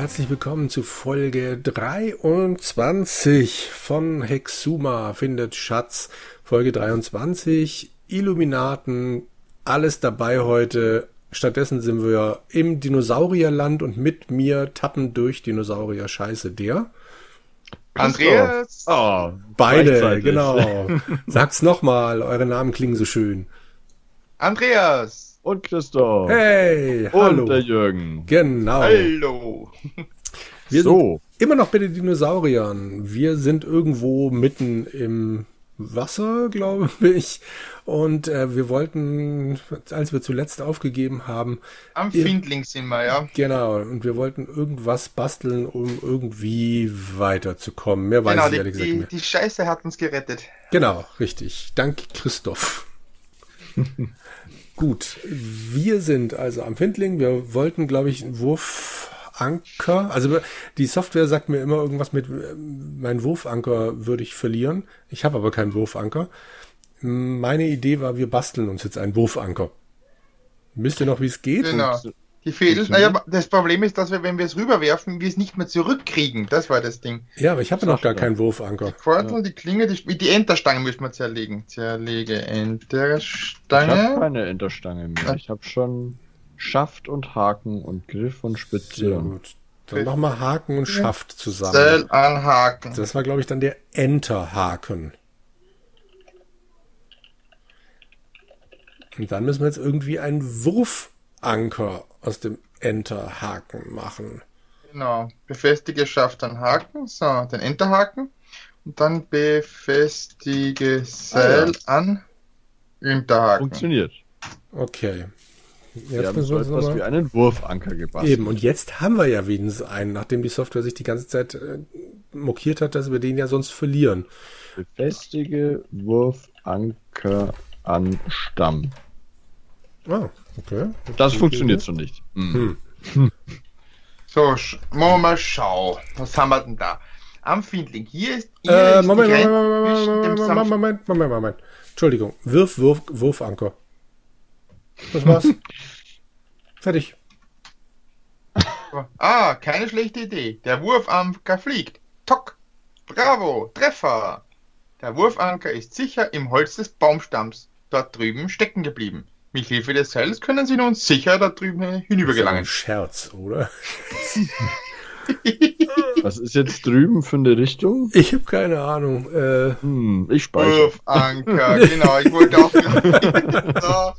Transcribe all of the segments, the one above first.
Herzlich willkommen zu Folge 23 von Hexuma findet Schatz. Folge 23, Illuminaten, alles dabei heute. Stattdessen sind wir im Dinosaurierland und mit mir tappen durch Dinosaurier Scheiße der. Andreas. Oh, beide, genau. Sag's nochmal, eure Namen klingen so schön. Andreas. Und Christoph. Hey, und hallo. der Jürgen. Genau. Hallo. Wir so. sind immer noch bei den Dinosauriern. Wir sind irgendwo mitten im Wasser, glaube ich. Und äh, wir wollten, als wir zuletzt aufgegeben haben, Am Findling sind wir, ja. genau, und wir wollten irgendwas basteln, um irgendwie weiterzukommen. Mehr weiß genau, ich die, ehrlich gesagt die, nicht. die Scheiße hat uns gerettet. Genau, richtig. Dank Christoph. Gut, wir sind also am Findling. Wir wollten, glaube ich, einen Wurfanker. Also die Software sagt mir immer irgendwas mit, äh, mein Wurfanker würde ich verlieren. Ich habe aber keinen Wurfanker. Meine Idee war, wir basteln uns jetzt einen Wurfanker. Wisst ihr noch, wie es geht? Genau. Die fehlt. Naja, das Problem ist, dass wir, wenn wir es rüberwerfen, wir es nicht mehr zurückkriegen. Das war das Ding. Ja, aber ich habe noch gar keinen Wurfanker. Portal, die Klinge, die, die Enterstange müssen wir zerlegen. Zerlege Ich habe Enterstange. keine Enterstange mehr. Ich habe schon Schaft und Haken und Griff und Spitze. Sehr gut. Dann machen wir Haken und Schaft zusammen. Zell anhaken. Das war, glaube ich, dann der Enterhaken. Und dann müssen wir jetzt irgendwie einen Wurfanker aus dem Enterhaken machen. Genau. Befestige Schaft an Haken. So, den Enterhaken. Und dann befestige Seil an Unterhaken. Funktioniert. Okay. Wir Jetzt haben müssen so wir etwas wie einen Wurfanker gebastelt. Eben, und jetzt haben wir ja wenigstens einen, nachdem die Software sich die ganze Zeit äh, mokiert hat, dass wir den ja sonst verlieren. Befestige Wurfanker an Stamm. Ah, okay. Das funktioniert so nicht. Hm. So, sch- machen wir mal schau. Was haben wir denn da? Am Findling. Hier ist, hier Äh, ist Moment, Moment, Moment, Moment, Moment, Moment, Moment. Entschuldigung. Wirf, Wurf, Wurfanker. Das war's. Fertig. Ah, keine schlechte Idee. Der Wurfanker fliegt. Tock. Bravo. Treffer. Der Wurfanker ist sicher im Holz des Baumstamms dort drüben stecken geblieben. Mit Hilfe des Seils können Sie nun sicher da drüben Das ist ein hinübergelangen. Scherz, oder? Was ist jetzt drüben für eine Richtung? Ich habe keine Ahnung. Äh, Hm, ich speichere. Wurfanker, genau. Ich wollte auch.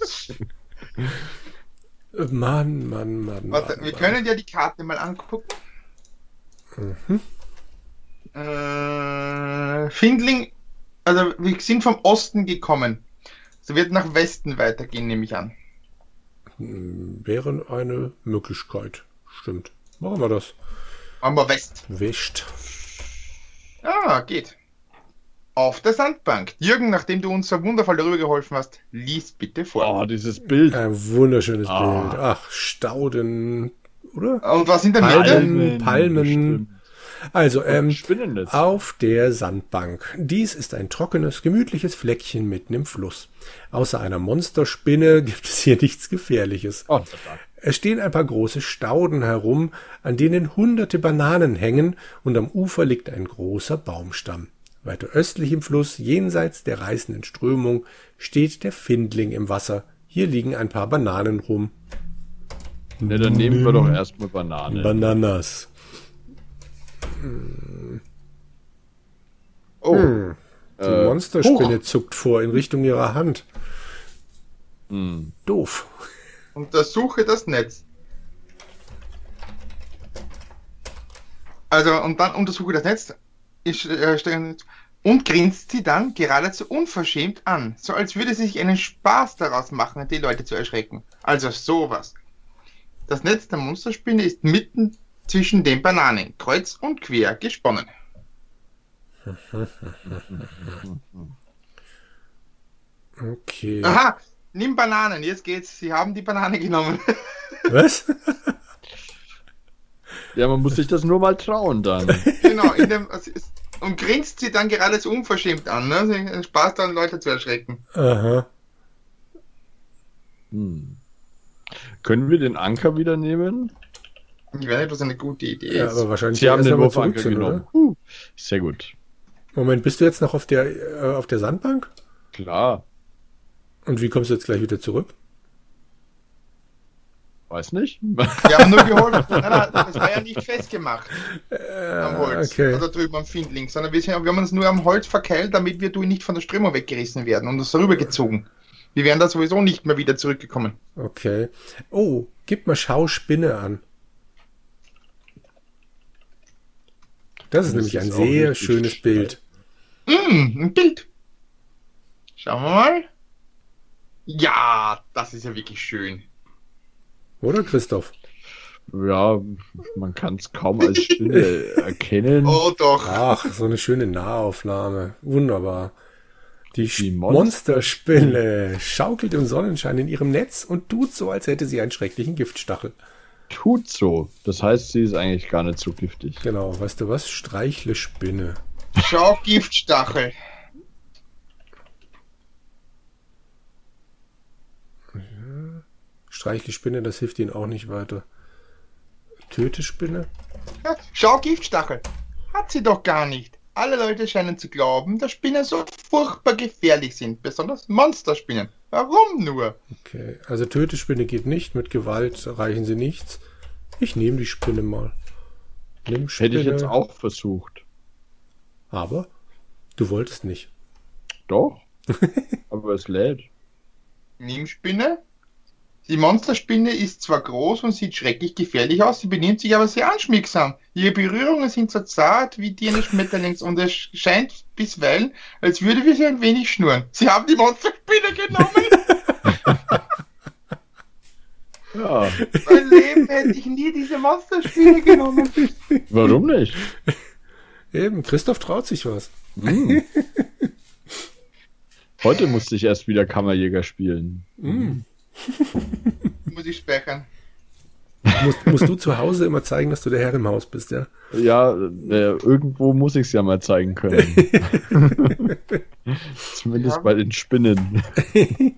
Mann, Mann, Mann. Warte, Mann, wir Mann. können ja die Karte mal angucken. Mhm. Äh, Findling, also wir sind vom Osten gekommen. So wird nach Westen weitergehen, nehme ich an. Wäre eine Möglichkeit. Stimmt. Machen wir das. Machen wir West. Wischt. Ah, geht. Auf der Sandbank. Jürgen, nachdem du uns so wundervoll darüber geholfen hast, lies bitte vor. Oh, dieses Bild. Ein wunderschönes Ah. Bild. Ach, Stauden. Oder? Und was in der Palmen. Mitte? Palmen. Also, ähm. Auf der Sandbank. Dies ist ein trockenes, gemütliches Fleckchen mitten im Fluss. Außer einer Monsterspinne gibt es hier nichts Gefährliches. Oh. Es stehen ein paar große Stauden herum, an denen hunderte Bananen hängen, und am Ufer liegt ein großer Baumstamm. Weiter östlich im Fluss, jenseits der reißenden Strömung, steht der Findling im Wasser. Hier liegen ein paar Bananen rum. Ne, dann nehmen wir doch erstmal Banane. Bananas. Oh, Hm. Die Äh, Monsterspinne zuckt vor in Richtung ihrer Hand. hm. Doof. Untersuche das Netz. Also, und dann untersuche das Netz. Ich, äh, stelle- und grinst sie dann geradezu unverschämt an, so als würde sie sich einen Spaß daraus machen, die Leute zu erschrecken. Also sowas. Das Netz der Monsterspinne ist mitten zwischen den Bananen, kreuz und quer gesponnen. Okay. Aha, nimm Bananen, jetzt geht's. Sie haben die Banane genommen. Was? Ja, man muss sich das nur mal trauen dann. genau, in dem, und grinst sie dann geradezu unverschämt an, ne? Spaß daran, Leute zu erschrecken. Aha. Hm. Können wir den Anker wieder nehmen? Ich weiß nicht, was eine gute Idee Ja, ist. aber wahrscheinlich Sie haben den wenn wir Wurfanker zurück sind, genommen. oder? Huh, sehr gut. Moment, bist du jetzt noch auf der, äh, auf der Sandbank? Klar. Und wie kommst du jetzt gleich wieder zurück? Weiß nicht. Wir haben nur geholt. Nein, das war ja nicht festgemacht am Holz. Äh, okay. Oder drüben am Findling, sondern wir, sind, wir haben uns nur am Holz verkeilt, damit wir nicht von der Strömung weggerissen werden und uns rübergezogen. Wir wären da sowieso nicht mehr wieder zurückgekommen. Okay. Oh, gib mal Schauspinne an. Das ist Das nämlich ein ist auch sehr schönes schön. Bild. Hm, ein Bild. Schauen wir mal. Ja, das ist ja wirklich schön. Oder, Christoph? Ja, man kann es kaum als Spinne erkennen. Oh doch. Ach, so eine schöne Nahaufnahme. Wunderbar. Die, Die Monsterspinne schaukelt im Sonnenschein in ihrem Netz und tut so, als hätte sie einen schrecklichen Giftstachel. Tut so. Das heißt, sie ist eigentlich gar nicht so giftig. Genau, weißt du was? Streichle Spinne. Schau, Giftstachel. Streichle Spinne, das hilft ihnen auch nicht weiter. Töte Spinne? Ja, schau, Giftstachel. Hat sie doch gar nicht. Alle Leute scheinen zu glauben, dass Spinnen so furchtbar gefährlich sind, besonders Monsterspinnen. Warum nur? Okay, also Töte Spinne geht nicht, mit Gewalt erreichen sie nichts. Ich nehme die Spinne mal. Nimm Spinne. Hätte ich jetzt auch versucht. Aber du wolltest nicht. Doch. Aber es lädt. Nimm Spinne. Die Monsterspinne ist zwar groß und sieht schrecklich gefährlich aus, sie benimmt sich aber sehr anschmiegsam. Ihre Berührungen sind so zart wie die eines Schmetterlings und es scheint bisweilen, als würde wir sie ein wenig schnurren. Sie haben die Monsterspinne genommen! Ja, mein Leben hätte ich nie diese Monsterspinne genommen. warum nicht? Eben, Christoph traut sich was. Hm. Heute musste ich erst wieder Kammerjäger spielen. Mm. Muss ich speichern. Musst, musst du zu Hause immer zeigen, dass du der Herr im Haus bist, ja? Ja, äh, irgendwo muss ich es ja mal zeigen können. Zumindest Ja. bei den Spinnen.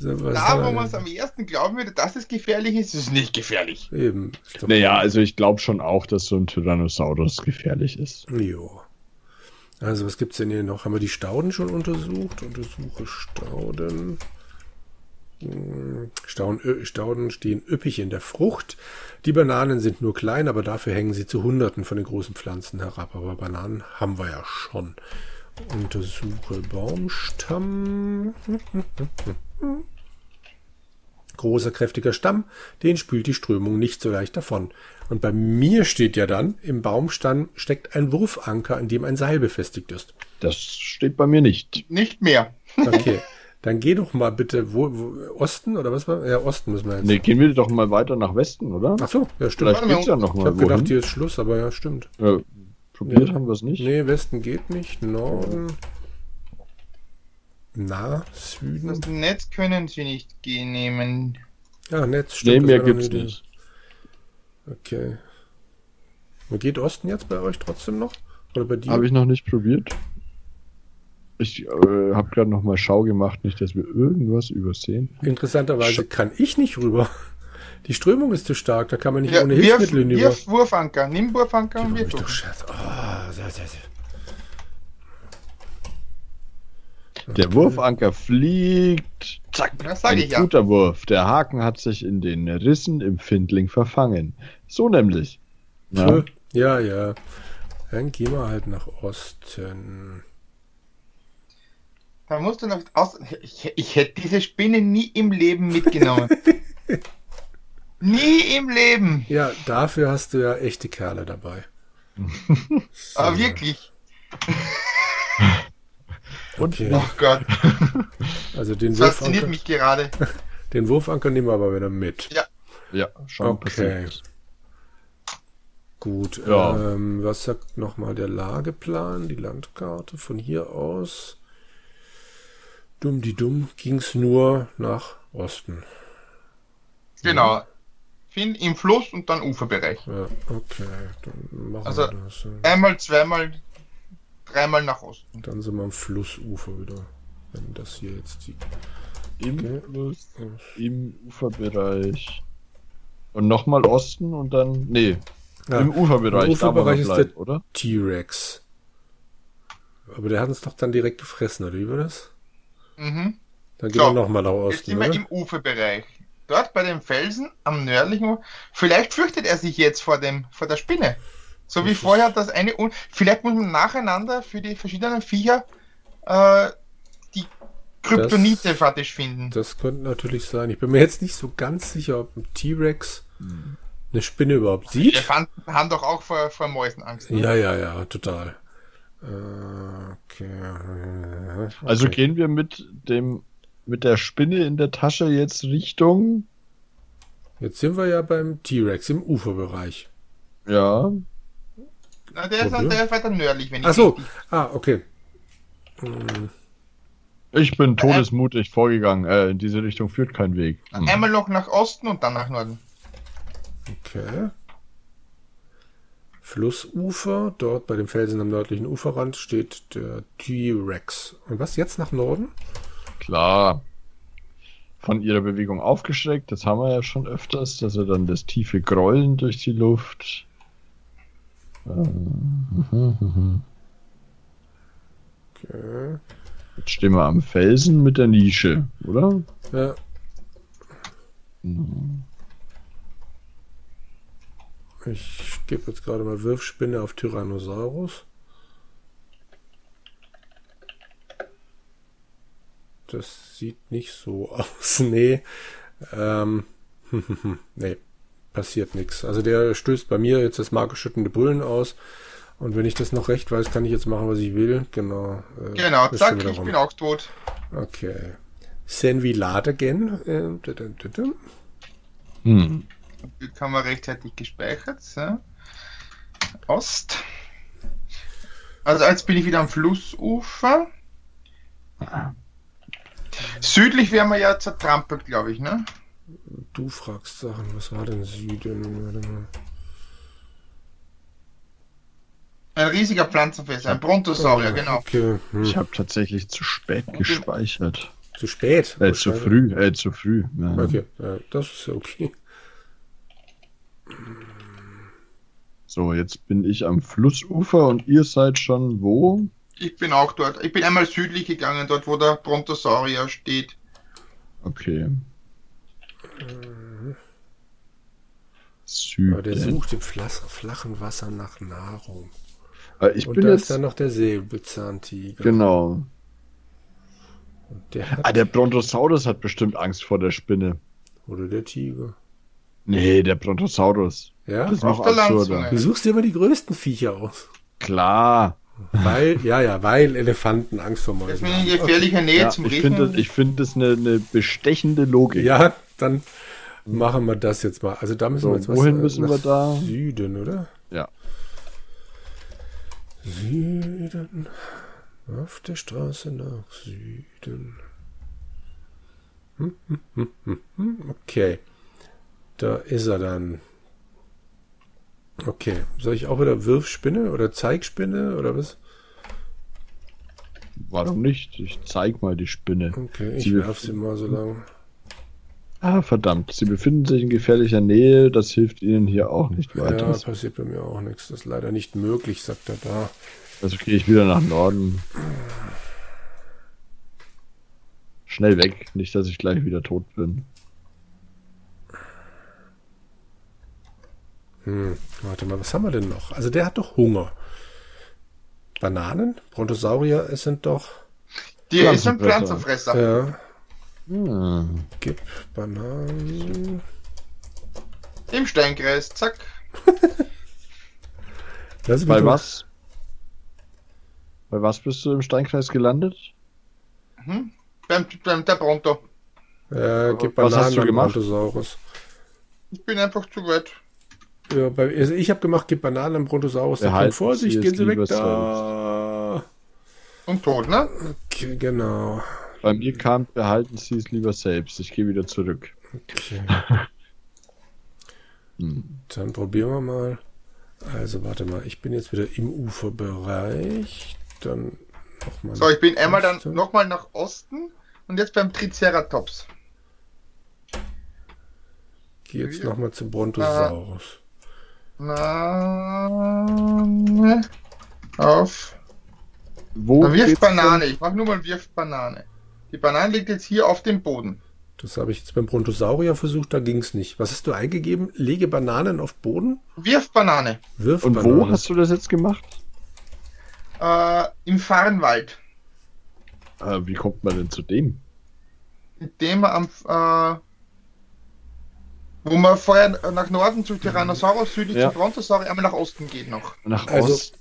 So, was Da, wo man es am ersten glauben würde, dass es gefährlich ist, ist es nicht gefährlich. Eben. Naja, also ich glaube schon auch, dass so ein Tyrannosaurus gefährlich ist. Jo. Also, was gibt's denn hier noch? Haben wir die Stauden schon untersucht? Untersuche Stauden. Stauden, Stauden stehen üppig in der Frucht. Die Bananen sind nur klein, aber dafür hängen sie zu Hunderten von den großen Pflanzen herab. Aber Bananen haben wir ja schon. Untersuche Baumstamm. Großer, kräftiger Stamm, den spült die Strömung nicht so leicht davon. Und bei mir steht ja dann, im Baumstamm steckt ein Wurfanker, an dem ein Seil befestigt ist. Das steht bei mir nicht. Nicht mehr. Okay, dann geh doch mal bitte, wo, wo Osten oder was war? Ja, Osten müssen wir jetzt. Ne, gehen wir doch mal weiter nach Westen, oder? Ach so, ja, stimmt. Vielleicht geht's ja noch Ich mal habe gedacht, hier ist Schluss, aber ja, stimmt. Ja, probiert Ja. haben wir es nicht. Nee, Westen geht nicht, Norden. Na, Süden. Das Netz können sie nicht nehmen. Ja, Netz Nee, stimmt. das mehr gibt's nicht. Okay. Und geht Osten jetzt bei euch trotzdem noch? Oder bei dir? Habe ich noch nicht probiert. Ich äh, habe gerade noch mal Schau gemacht, nicht, dass wir irgendwas übersehen. Interessanterweise kann ich nicht rüber. Die Strömung ist zu stark, da kann man nicht Ja, ohne Hilfsmittel hinüber. wirf Wurfanker. Nimm Wurfanker und wirf. doch scherz. Ah, sehr, sehr, sehr. Der Wurfanker fliegt. Zack. Das sag Ein ich ja. guter Wurf. Der Haken hat sich in den Rissen im Findling verfangen. So nämlich. Ja. Ja, ja. Dann gehen wir halt nach Osten. Da musst du noch aus. Ich, ich hätte diese Spinne nie im Leben mitgenommen. nie im Leben. Ja, dafür hast du ja echte Kerle dabei. So. Aber wirklich. Okay. Oh Gott. Also den Das fasziniert Wurfanker, mich gerade. den Wurfanker nehmen wir aber wieder mit. Ja, schon Okay. passiert. Gut. Ja. Ähm, was sagt nochmal der Lageplan, die Landkarte? Von hier aus. Dumm die dumm ging's nur nach Osten. Genau. Find im Fluss und dann Uferbereich. Ja, okay. Dann machen Also- wir das. ja. Einmal, zweimal, dreimal nach Osten. Dann sind wir am Flussufer wieder. Wenn das hier jetzt die. Im, Okay. Fluss, im Uferbereich. Und nochmal Osten und dann. Nee. Ja, Im Uferbereich, Im Uferbereich ist bleiben, der- oder? T-Rex. Aber der hat uns doch dann direkt gefressen, oder wie war das? Mhm. Dann gehen So, wir nochmal nach Jetzt Osten, sind wir oder? im Uferbereich. Dort bei den Felsen am nördlichen Ufer. Vielleicht fürchtet er sich jetzt vor, dem, vor der Spinne. So wie vorher das eine. Un Vielleicht muss man nacheinander für die verschiedenen Viecher äh, die Kryptonite fertig finden. Das könnte natürlich sein. Ich bin mir jetzt nicht so ganz sicher, ob ein T-Rex eine Spinne überhaupt sieht. Elefanten haben doch auch vor, vor Mäusen Angst. ne? Ja, ja, ja, total. Äh, Okay. Also Okay. gehen wir mit dem mit der Spinne in der Tasche jetzt Richtung. Jetzt sind wir ja beim T-Rex im Uferbereich. Ja. Na, der, ist, der ist weiter nördlich, wenn ich Ach so. richtig- Ah, okay. Hm, Ich bin todesmutig vorgegangen. Äh, in diese Richtung führt kein Weg. Hm. Einmal noch nach Osten und dann nach Norden. Okay. Flussufer, dort bei dem Felsen am nördlichen Uferrand steht der T-Rex. Und was jetzt nach Norden? Klar. Von ihrer Bewegung aufgeschreckt, das haben wir ja schon öfters, dass er dann das tiefe Grollen durch die Luft. Äh, Okay. Jetzt stehen wir am Felsen mit der Nische, oder? Ja, ich gebe jetzt gerade mal Wirfspinne auf Tyrannosaurus. Das sieht nicht so aus. Nee. Ähm, nee, passiert nichts. Also der stößt bei mir jetzt das markerschüttende Brüllen aus. Und wenn ich das noch recht weiß, kann ich jetzt machen, was ich will. Genau. äh, Genau, zack, ich rum. bin auch tot. Okay. Senvi Ladegen. Äh, da, da, da, da. Hm. Glück haben wir rechtzeitig gespeichert. So. Ost. Also jetzt bin ich wieder am Flussufer. Südlich wären wir ja zertrampelt, glaube ich, ne? Du fragst Sachen. Was war denn Süden? Warte mal. Ein riesiger Pflanzenfresser, ein Brontosaurier, genau. Okay. Hm. Ich habe tatsächlich zu spät gespeichert. Zu spät. Äh, zu früh, äh, zu früh. Ja. Okay, ja, das ist ja okay. So, jetzt bin ich am Flussufer und ihr seid schon wo? Ich bin auch dort. Ich bin einmal südlich gegangen, dort wo der Brontosaurier steht. Okay. Aber der sucht im flach, flachen Wasser nach Nahrung. Äh, ich Und bin da ist jetzt. dann noch der Säbelzahntiger. Genau. Und der hat, Ah, der Brontosaurus hat bestimmt Angst vor der Spinne. oder der Tiger. Nee, der Brontosaurus. Ja? Das ist noch der absurder. Du suchst dir immer die größten Viecher aus. Klar. Weil, ja, ja, weil Elefanten Angst vor Mäusen bin ich in haben. gefährlicher Nähe Ja, zum ich finde ich find das eine, eine bestechende Logik. Ja, dann machen wir das jetzt mal. Also da müssen So, wir jetzt was, wohin äh, müssen nach wir da? Süden, oder? Ja. Süden. Auf der Straße nach Süden. Hm, hm, hm, hm, hm. Okay. Da ist er dann. Okay. Soll ich auch wieder Wirfspinne oder Zeigspinne oder was? Warum nicht? Ich zeig mal die Spinne. Okay, ich Sie werf sie mal so lang. Ah, verdammt. Sie befinden sich in gefährlicher Nähe. Das hilft ihnen hier auch nicht Ja, weiter. passiert bei mir auch nichts. Das ist leider nicht möglich, sagt er da. Also gehe ich wieder nach Norden. Schnell weg. Nicht, dass ich gleich wieder tot bin. Hm, warte mal, was haben wir denn noch? Also der hat doch Hunger. Bananen? Brontosaurier, es sind doch. Die ist ein Pflanzenfresser. Ja, Hm. gib Bananen. Im Steinkreis, zack. Das Bei was? Bei was bist du im Steinkreis gelandet? Hm? Beim, beim der Bronto. Äh, gib Was Bananen hast du gemacht? Brontosaurus. Ich bin einfach zu weit. Ja, bei, also ich habe gemacht, gib Bananen an Brontosaurus. Da kommt Vorsicht, Sie gehen Sie weg da. Und tot, ne? Okay, genau. Bei mir kam, behalten Sie es lieber selbst. Ich gehe wieder zurück. Okay. Hm. Dann probieren wir mal. Also warte mal, ich bin jetzt wieder im Uferbereich. Dann nochmal. So, ich bin einmal dann nochmal nach Osten und jetzt beim Triceratops. gehe jetzt nochmal zum Brontosaurus. Banane. Auf. Wo Dann wirf geht's Banane. Ich mach nur mal wirf Banane. Die Banane liegt jetzt hier auf dem Boden. Das habe ich jetzt beim Brontosaurier versucht, da ging's nicht. Was hast du eingegeben? Lege Bananen auf Boden? Wirf Banane. Wirf Und Bananen. wo hast du das jetzt gemacht? Äh, Im Farnwald. Äh, wie kommt man denn zu dem? Indem man am, äh, wo man vorher nach Norden zu Tyrannosaurus, südlich Ja. zu Brontosaurus, einmal nach Osten geht noch. Nach Also, Ost.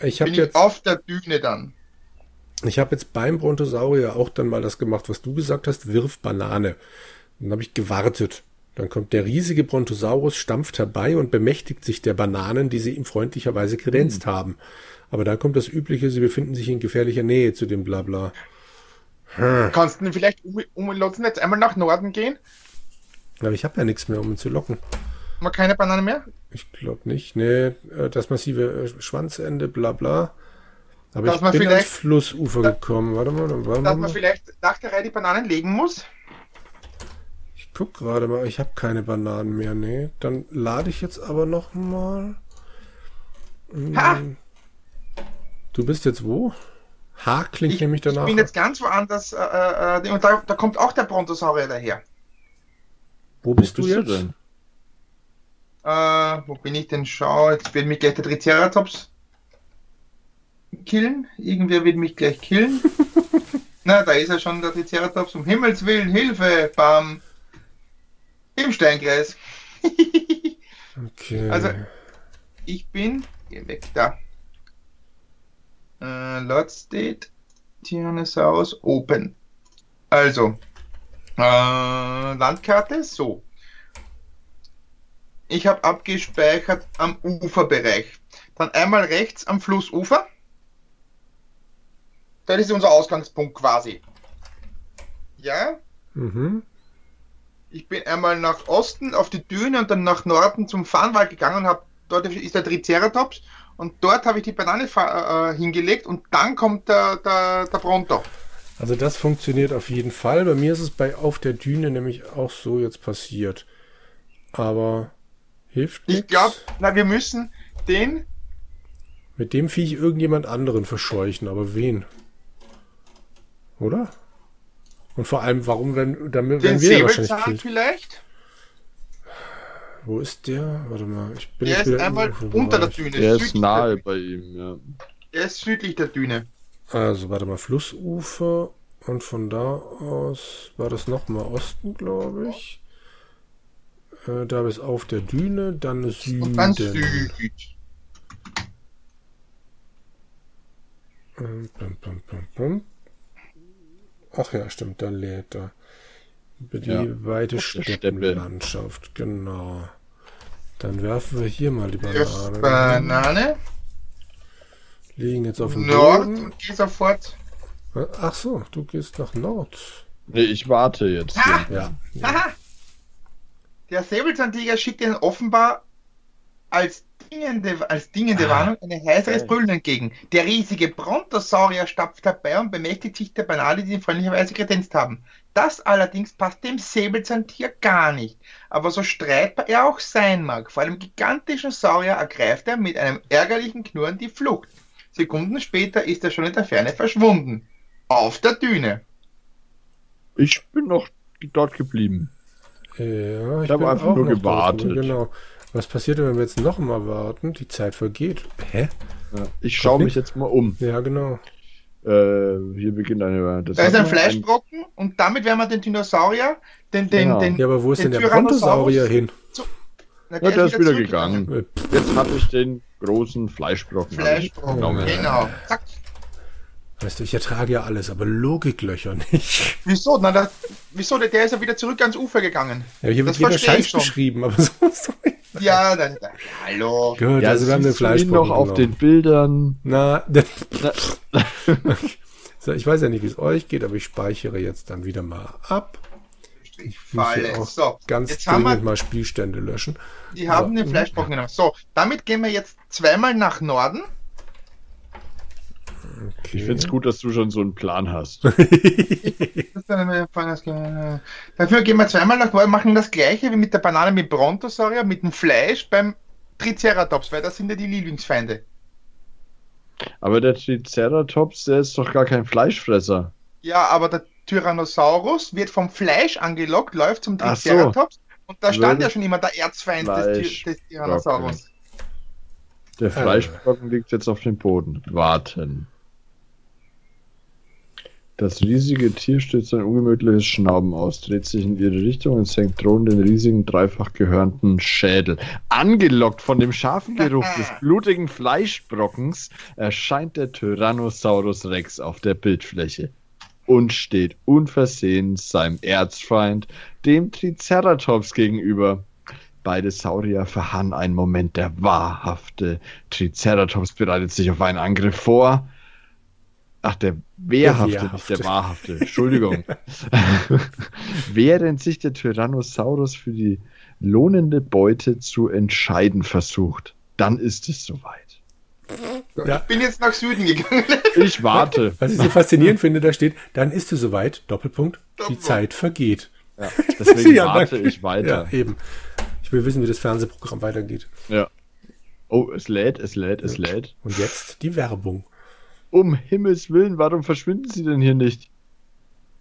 Ich habe Bin jetzt, ich auf der Düne dann. ich habe jetzt beim Brontosaurier auch dann mal das gemacht, was du gesagt hast, wirf Banane. Dann habe ich gewartet. Dann kommt der riesige Brontosaurus, stampft herbei und bemächtigt sich der Bananen, die sie ihm freundlicherweise kredenzt haben. Aber dann kommt das Übliche, sie befinden sich in gefährlicher Nähe zu dem Blabla. Kannst du vielleicht um, umlotzen, jetzt einmal nach Norden gehen? Aber ich habe ja nichts mehr, um ihn zu locken. Haben wir keine Banane mehr? Ich glaube nicht. Nee, äh, das massive äh, Schwanzende, bla bla. Aber Dass ich man bin ans vielleicht- Flussufer Da- gekommen. Warte mal, dann warte Dass man mal. vielleicht nach der Reihe die Bananen legen muss? Ich guck gerade mal, ich habe keine Bananen mehr. Nee, dann lade ich jetzt aber noch mal. Hm. Ha! Du bist jetzt wo? H klingt Ich, nämlich ich danach. bin jetzt ganz woanders. Äh, äh, und da, da kommt auch der Brontosaurier daher. Wo bist Wo du jetzt? denn? Äh, wo bin ich denn? Schau, jetzt wird mich gleich der Triceratops killen. Irgendwer wird mich gleich killen. Na, da ist er schon, der Triceratops. Um Himmels Willen, Hilfe! Bam! Im Steinkreis. Okay. Also- Ich bin. Geh weg da. Äh, Lord State. Tyrannosaurus Open. Also. Äh, Landkarte. So. Ich habe abgespeichert am Uferbereich. Dann einmal rechts am Flussufer. Das ist unser Ausgangspunkt quasi. Ja, mhm. ich bin einmal nach Osten auf die Düne und dann nach Norden zum Farnwald gegangen und hab, dort ist der Triceratops und dort habe ich die Banane äh, hingelegt und dann kommt der, der, der Bronto. Also das funktioniert auf jeden Fall. Bei mir ist es bei auf der Düne nämlich auch so jetzt passiert. Aber hilft Ich nichts. glaube, na, wir müssen den, Mit dem Viech irgendjemand anderen verscheuchen, aber wen? Oder? Und vor allem, warum, wenn, damit, den wenn wir ja wahrscheinlich killen? vielleicht. Wo ist der? Warte mal, ich bin Der jetzt ist einmal unter der. Düne. Der ist nahe Der, bei ihm, ja. der ist südlich der Düne. Also, warte mal, Flussufer und von da aus war das nochmal Osten, glaube ich. Äh, da bis auf der Düne, dann Süden. Und dann Süd. Ähm, pum, pum, pum, pum. Ach ja, stimmt, da lädt er. Über die Ja, weite. Steppenlandschaft, genau. Dann werfen wir hier mal die Banane. Banane. Liegen jetzt auf dem Nord Boden. und geh sofort. Ach so, du gehst nach Nord. Nee, ich warte jetzt. Ha! Ja. Haha! Der Säbelzahntiger schickt ihnen offenbar als dingende, als dingende Ah. Warnung ein heißeres Geil. Brüllen entgegen. Der riesige Brontosaurier stapft herbei und bemächtigt sich der Banane, die ihn freundlicherweise kredenzt haben. Das allerdings passt dem Säbelzahntiger gar nicht. Aber so streitbar er auch sein mag, vor einem gigantischen Saurier ergreift er mit einem ärgerlichen Knurren die Flucht. Sekunden später ist er schon in der Ferne verschwunden. Auf der Düne. Ich bin noch dort geblieben. Ja, ich hab bin einfach auch nur noch dort, gewartet. Genau. Was passiert, wenn wir jetzt noch mal warten? Die Zeit vergeht. Hä? Ja. Ich schaue mich jetzt mal um. Ja, genau. Äh, hier beginnt eine. Das Da ist ein Fleischbrocken und damit werden wir den Dinosaurier, den, den, Genau. den, Ja, aber wo ist Den denn der Brontosaurier hin? na, Ja, der ist wieder zurückgegangen. gegangen. Äh, Jetzt habe ich den großen Fleischbrocken. Fleischbrocken, genommen. genau. Zack. Weißt du, ich ertrage ja alles, aber Logiklöcher nicht. Wieso? Na, da, wieso? Der, der ist ja wieder zurück ans Ufer gegangen. Ja, hier wird jeder ich Scheiß beschrieben, aber so ist doch nicht. Ja, dann, dann hallo. Gut, Ja, also wir haben den Fleischbrocken noch auf genommen. den Bildern. Na, der, Na, so, ich weiß ja nicht, wie es euch geht, aber ich speichere jetzt dann wieder mal ab. Ich Falle. auch So, ganz jetzt haben wir, mal Spielstände löschen. die haben So. den Fleischbrocken genommen. So, damit gehen wir jetzt zweimal nach Norden. Ich finde es gut, dass du schon so einen Plan hast. Dafür gehen wir zweimal nach vorne, machen das gleiche wie mit der Banane mit Brontosaurier, mit dem Fleisch beim Triceratops, weil das sind ja die Lieblingsfeinde. Aber der Triceratops, der ist doch gar kein Fleischfresser. Ja, aber der Tyrannosaurus wird vom Fleisch angelockt, läuft zum Ach so. Triceratops und da stand Würde ja schon immer der Erzfeind des, des Tyrannosaurus. Der Äh. Fleischbrocken liegt jetzt auf dem Boden. Warten. Das riesige Tier stößt ein ungemütliches Schnauben aus, dreht sich in ihre Richtung und senkt drohend den riesigen, dreifach gehörnten Schädel. Angelockt von dem scharfen Geruch des blutigen Fleischbrockens erscheint der Tyrannosaurus Rex auf der Bildfläche und steht unversehens seinem Erzfeind, dem Triceratops, gegenüber. Beide Saurier verharren einen Moment. Der wahrhafte Triceratops bereitet sich auf einen Angriff vor. Ach, der wehrhafte, Der nicht der wahrhafte. Entschuldigung. Während sich der Tyrannosaurus für die lohnende Beute zu entscheiden versucht, dann ist es soweit. Ja. Ich bin jetzt nach Süden gegangen. Ich warte. Was ich so faszinierend finde, da steht, dann ist du soweit, Doppelpunkt, die Doppelpunkt. Zeit vergeht. Ja, deswegen Ja, warte danke. ich weiter. Ja, eben. Ich will wissen, wie das Fernsehprogramm weitergeht. Ja. Oh, es lädt, es lädt, es lädt. Und jetzt die Werbung. Um Himmels Willen, warum verschwinden sie denn hier nicht?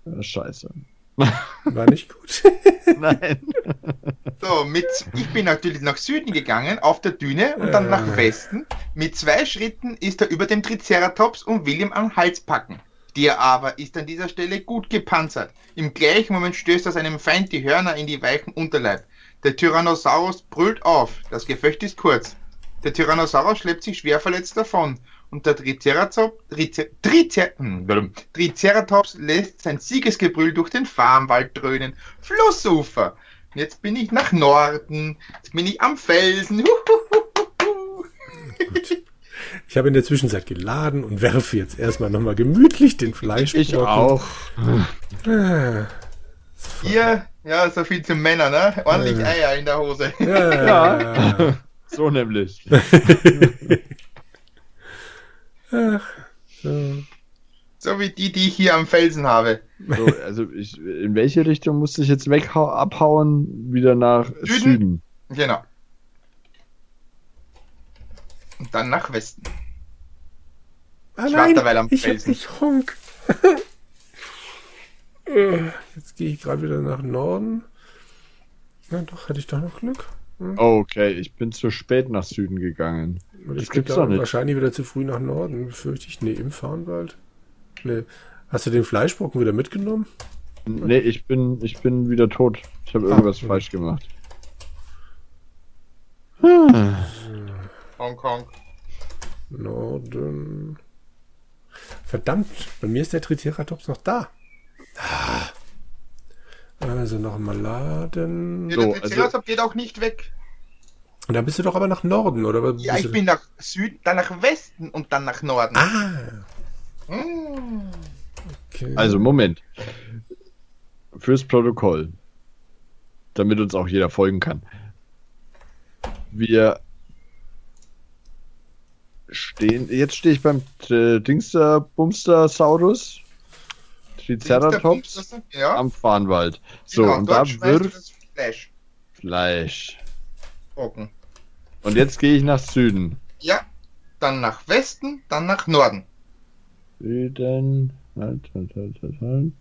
Ja, scheiße. War nicht gut. Nein. So, mit, ich bin natürlich nach Süden gegangen, auf der Düne und dann nach Äh. Westen. Mit zwei Schritten ist er über dem Triceratops und will ihm am Hals packen. Der aber ist an dieser Stelle gut gepanzert. Im gleichen Moment stößt er seinem Feind die Hörner in die weichen Unterleib. Der Tyrannosaurus brüllt auf. Das Gefecht ist kurz. Der Tyrannosaurus schleppt sich schwer verletzt davon. Und der Triceratops, Tricer, Tricer, hm, Triceratops lässt sein Siegesgebrüll durch den Farmwald dröhnen. Flussufer. Jetzt bin ich nach Norden. Jetzt bin ich am Felsen. Huhuhuhu. Ich habe in der Zwischenzeit geladen und werfe jetzt erstmal nochmal gemütlich den Fleisch. Ich auch. Ah, Hier, ja, so viel zu Männern, ne? Ordentlich Ja. Eier in der Hose. ja, ja. So nämlich. Ach, so. So wie die, die ich hier am Felsen habe. So, also ich, in welche Richtung musste ich jetzt weg abhauen? Wieder nach Süden? Süden. Genau. Und dann nach Westen. Ah, Ich warte nein, am ich hab Felsen. nicht Honk. Äh, Jetzt gehe ich gerade wieder nach Norden. Na doch, hatte ich doch noch Glück. Okay, ich bin zu spät nach Süden gegangen. Das ich gehe gibt's doch nicht. wahrscheinlich wieder zu früh nach Norden, befürchte ich. Nee, im Farnwald. Nee. Hast du den Fleischbrocken wieder mitgenommen? Nee, ich bin, ich bin wieder tot. Ich habe irgendwas Ah. falsch gemacht. Hongkong. Norden. Verdammt, bei mir ist der Triceratops noch da. Ah. Also nochmal laden. Ja, So, der also- Triceratops geht auch nicht weg. Und da bist du doch aber nach Norden, oder? Ja, ich bin nach Süden, dann nach Westen und dann nach Norden. Ah, Hm. okay. Also, Moment. Fürs Protokoll. Damit uns auch jeder folgen kann. Wir stehen. Jetzt stehe ich beim äh, Dingster Bumstersaurus. Triceratops Ja, am Farnwald. So, genau, und da das Fleisch. Fleisch. Brocken. Und jetzt gehe ich nach Süden. Ja, dann nach Westen, dann nach Norden. Süden. Halt, halt, halt, halt, halt.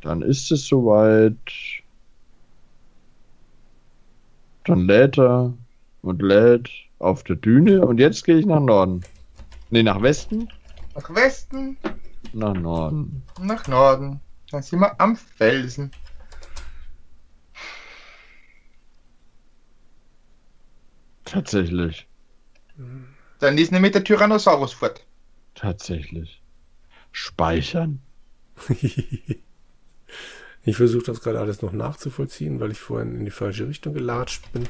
Dann ist es soweit. Dann lädt er und lädt auf der Düne. Und jetzt gehe ich nach Norden. Ne, nach Westen. Nach Westen, Nach Norden. nach Norden. Dann sind wir am Felsen. Tatsächlich. Dann ist nämlich der Tyrannosaurus fort. Tatsächlich. Speichern. ich versuche das gerade alles noch nachzuvollziehen, weil ich vorhin in die falsche Richtung gelatscht bin.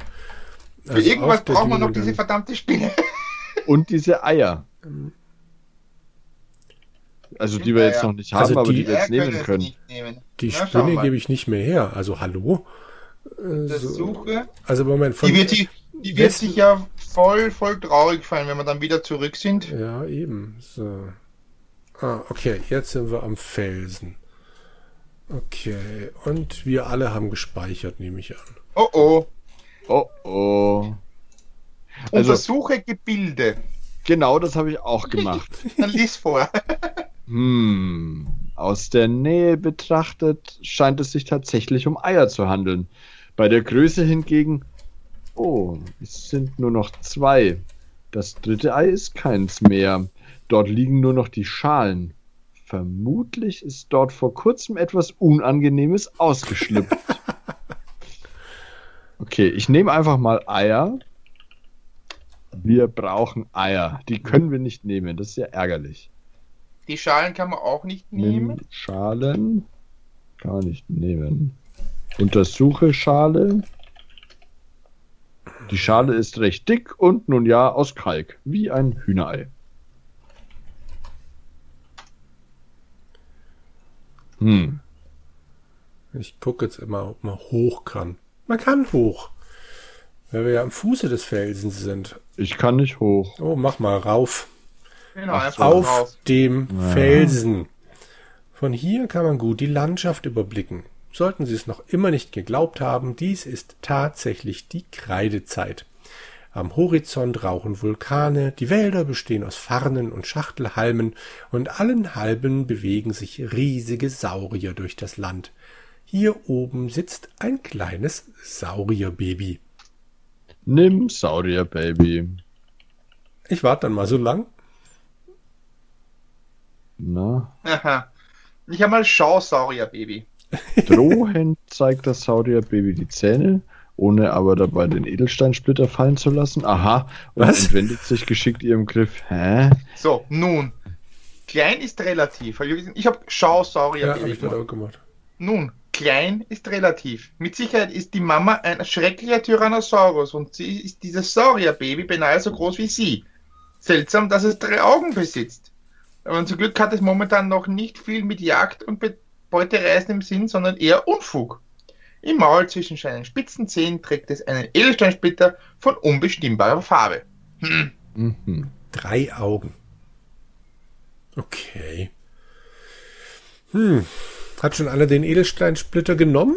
Für Also irgendwas brauchen wir noch diese verdammte Spinne. Und diese Eier. Also die wir jetzt noch nicht haben, Also aber die- die wir jetzt nehmen können. nehmen. Die Na, Spinne gebe ich nicht mehr her. Also hallo? Äh, Das so- Suche. Also Moment, von, Die wird die, wird sich ja voll, voll traurig fallen, wenn wir dann wieder zurück sind. Ja, eben. So. Ah, okay, jetzt sind wir am Felsen. Okay, und wir alle haben gespeichert, nehme ich an. Oh oh. Oh oh. Also- Untersuche Gebilde. Genau das habe ich auch gemacht. Dann lies vor. Hm. Aus der Nähe betrachtet scheint es sich tatsächlich um Eier zu handeln. Bei der Größe hingegen. Oh, es sind nur noch zwei. Das dritte Ei ist keins mehr. Dort liegen nur noch die Schalen. Vermutlich ist dort vor kurzem etwas Unangenehmes ausgeschlüpft. Okay, ich nehme einfach mal Eier. Wir brauchen Eier. Die können wir nicht nehmen. Das ist ja ärgerlich. Die Schalen kann man auch nicht Nimm nehmen. Schalen. Gar nicht nehmen. Untersuche Schale. Die Schale ist recht dick und nun ja aus Kalk, wie ein Hühnerei. Hm. Ich gucke jetzt immer, ob man hoch kann. Man kann hoch. Weil wir ja am Fuße des Felsens sind. Ich kann nicht hoch. Oh, mach mal rauf. Genau, Ach einfach Auf dem Ja. Felsen. Von hier kann man gut die Landschaft überblicken. Sollten Sie es noch immer nicht geglaubt haben, dies ist tatsächlich die Kreidezeit. Am Horizont rauchen Vulkane, die Wälder bestehen aus Farnen und Schachtelhalmen, und allen Halben bewegen sich riesige Saurier durch das Land. Hier oben sitzt ein kleines Saurierbaby. Nimm Saurier Baby. Ich warte dann mal so lang. Na, Aha. Ich habe mal Schausaurier, Baby. Drohend zeigt das Saurier Baby die Zähne, ohne aber dabei den Edelsteinsplitter fallen zu lassen. Aha, und Was? entwendet sich geschickt ihrem Griff. Hä? So, nun. Klein ist relativ. Ich habe Schausaurier, Ja, habe Baby. ich gemacht. auch gemacht. Nun, klein ist relativ. Mit Sicherheit ist die Mama ein schrecklicher Tyrannosaurus und sie ist dieses Saurierbaby beinahe so groß wie sie. Seltsam, dass es drei Augen besitzt. Aber zum Glück hat es momentan noch nicht viel mit Jagd und Be- Beutereisen im Sinn, sondern eher Unfug. Im Maul zwischen seinen spitzen Zähnen trägt es einen Edelsteinsplitter von unbestimmbarer Farbe. Hm. Mhm. Drei Augen. Okay. Hm. Hat schon einer den Edelsteinsplitter genommen?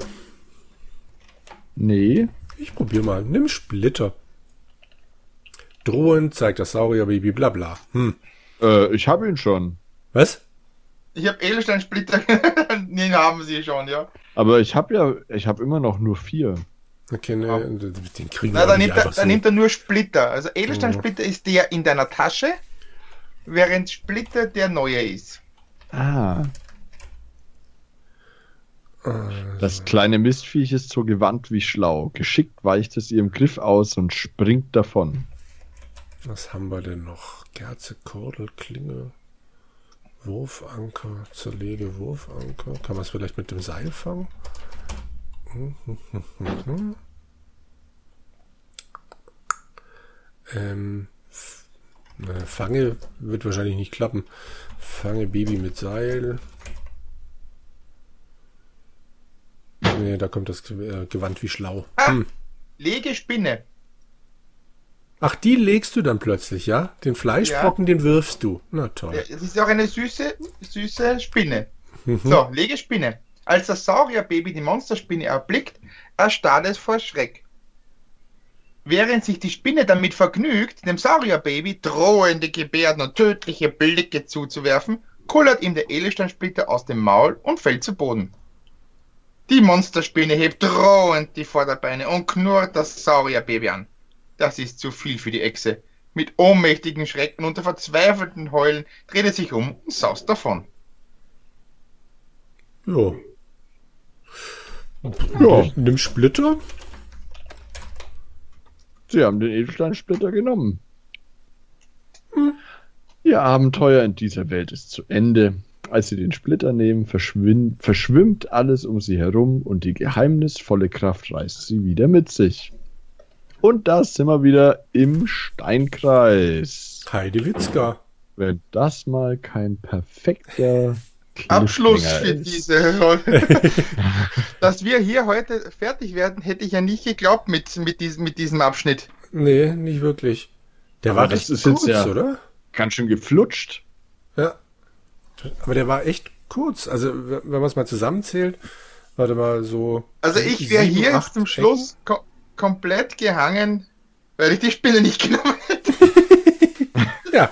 Nee, Ich probier mal. Nimm Splitter. Drohend zeigt das Saurierbaby bla bla. Hm. äh, ich habe ihn schon. Was? Ich habe Edelsteinsplitter. Den haben sie schon, ja. Aber ich habe ja, ich habe immer noch nur vier. Okay, ne, den kriegen Na, wir dann nicht nimmt, er, einfach dann so. nimmt er nur Splitter. Also Edelsteinsplitter ist der in deiner Tasche, während Splitter der neue ist. Ah. Das kleine Mistviech ist so gewandt wie schlau. Geschickt weicht es ihrem Griff aus und springt davon. Was haben wir denn noch? Kerze, Kordel, Klinge, Wurfanker, Zerlege, Wurfanker. Kann man es vielleicht mit dem Seil fangen? ähm, Fange wird wahrscheinlich nicht klappen. Fange Baby mit Seil. Nee, da kommt das äh, Gewand wie schlau. Ah. Hm. Lege Spinne. Ach, die legst du dann plötzlich, ja? Den Fleischbrocken, den wirfst du. Na toll. Ja, Es ist auch eine süße, süße Spinne. Mhm. So, lege Spinne. Als das Saurierbaby die Monsterspinne erblickt, erstarrt es vor Schreck. Während sich die Spinne damit vergnügt, dem Saurierbaby drohende Gebärden und tödliche Blicke zuzuwerfen, kullert ihm der Edelsteinsplitter aus dem Maul und fällt zu Boden. Die Monsterspinne hebt drohend die Vorderbeine und knurrt das Saurierbaby an. Das ist zu viel für die Echse. Mit ohnmächtigen Schrecken unter verzweifelten Heulen dreht es sich um und saust davon. Ja. Ja. Nimm Splitter. Sie haben den Edelsteinsplitter genommen. Ihr Abenteuer in dieser Welt ist zu Ende. Als sie den Splitter nehmen, verschwimmt alles um sie herum und die geheimnisvolle Kraft reißt sie wieder mit sich. Und da sind wir wieder im Steinkreis. Heidewitzka. Wenn das mal kein perfekter Abschluss für diese Rolle. Dass wir hier heute fertig werden, hätte ich ja nicht geglaubt mit, mit, diesem, mit diesem Abschnitt. Nee, nicht wirklich. Der Aber war das recht ist jetzt kurz, ja- oder? Ganz schön geflutscht. Ja. Aber der war echt kurz. Also, wenn man es mal zusammenzählt, warte mal so. Also ich wäre hier acht jetzt zum Schluss ko komplett gehangen, weil ich die Spinne nicht genommen hätte. Ja.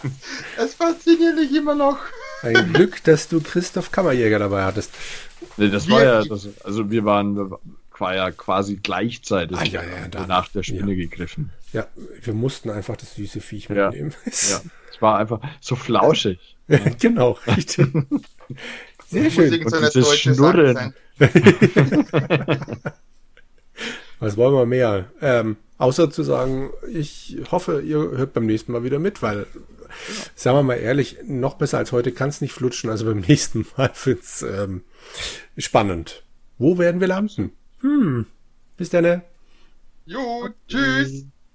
Das fasziniert mich immer noch. Ein Glück, dass du Christoph Kammerjäger dabei hattest. Nee, das Wir- war ja, das, also wir waren, war ja quasi gleichzeitig Ah, ja, ja, dann. nach der Spinne Ja. gegriffen. Ja, wir mussten einfach das süße Viech mitnehmen. Ja, es war einfach so flauschig. genau, richtig. Sehr schön. eine dieses Schnurren. Was wollen wir mehr? Ähm, außer zu sagen, ich hoffe, ihr hört beim nächsten Mal wieder mit, weil, sagen wir mal ehrlich, noch besser als heute kann es nicht flutschen, also beim nächsten Mal wird's ähm, spannend. Wo werden wir landen? Hm, bis dann. Jo, tschüss.